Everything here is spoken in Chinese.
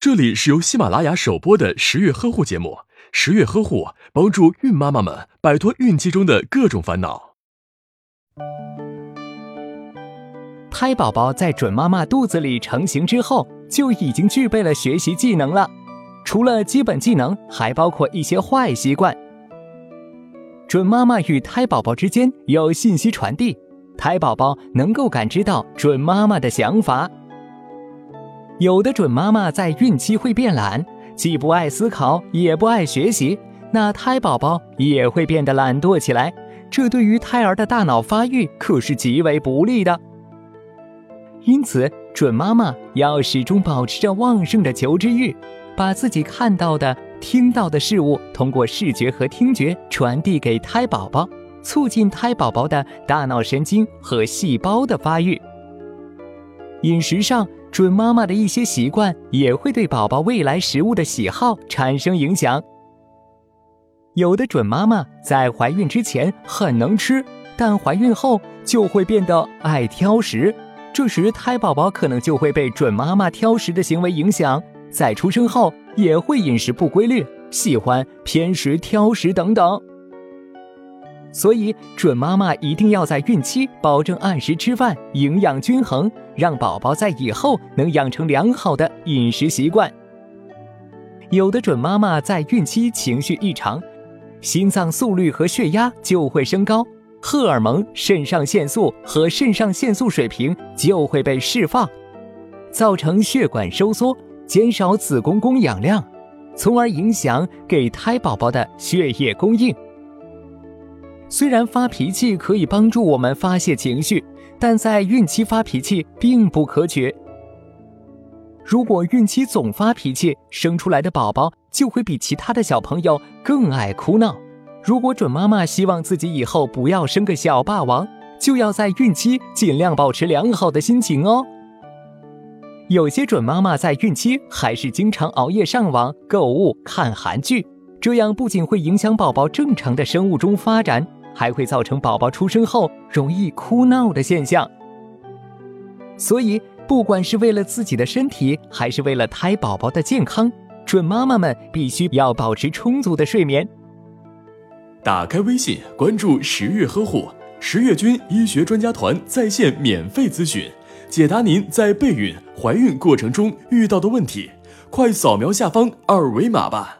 这里是由喜马拉雅首播的十月呵护节目，十月呵护帮助孕妈妈们摆脱孕期中的各种烦恼。胎宝宝在准妈妈肚子里成型之后，就已经具备了学习技能了。除了基本技能，还包括一些坏习惯。准妈妈与胎宝宝之间有信息传递，胎宝宝能够感知到准妈妈的想法。有的准妈妈在孕期会变懒，既不爱思考，也不爱学习，那胎宝宝也会变得懒惰起来。这对于胎儿的大脑发育可是极为不利的。因此，准妈妈要始终保持着旺盛的求知欲，把自己看到的、听到的事物通过视觉和听觉传递给胎宝宝，促进胎宝宝的大脑神经和细胞的发育。饮食上。准妈妈的一些习惯也会对宝宝未来食物的喜好产生影响。有的准妈妈在怀孕之前很能吃，但怀孕后就会变得爱挑食，这时胎宝宝可能就会被准妈妈挑食的行为影响，在出生后也会饮食不规律，喜欢偏食、挑食等等。所以，准妈妈一定要在孕期保证按时吃饭，营养均衡，让宝宝在以后能养成良好的饮食习惯。有的准妈妈在孕期情绪异常，心脏速率和血压就会升高，荷尔蒙、肾上腺素和肾上腺素水平就会被释放，造成血管收缩，减少子宫供氧量，从而影响给胎宝宝的血液供应。虽然发脾气可以帮助我们发泄情绪，但在孕期发脾气并不可取。如果孕期总发脾气，生出来的宝宝就会比其他的小朋友更爱哭闹。如果准妈妈希望自己以后不要生个小霸王，就要在孕期尽量保持良好的心情哦。有些准妈妈在孕期还是经常熬夜上网、购物、看韩剧，这样不仅会影响宝宝正常的生物钟发展。还会造成宝宝出生后容易哭闹的现象，所以不管是为了自己的身体，还是为了胎宝宝的健康，准妈妈们必须要保持充足的睡眠。打开微信，关注十月呵护十月军医学专家团在线免费咨询，解答您在备孕、怀孕过程中遇到的问题，快扫描下方二维码吧。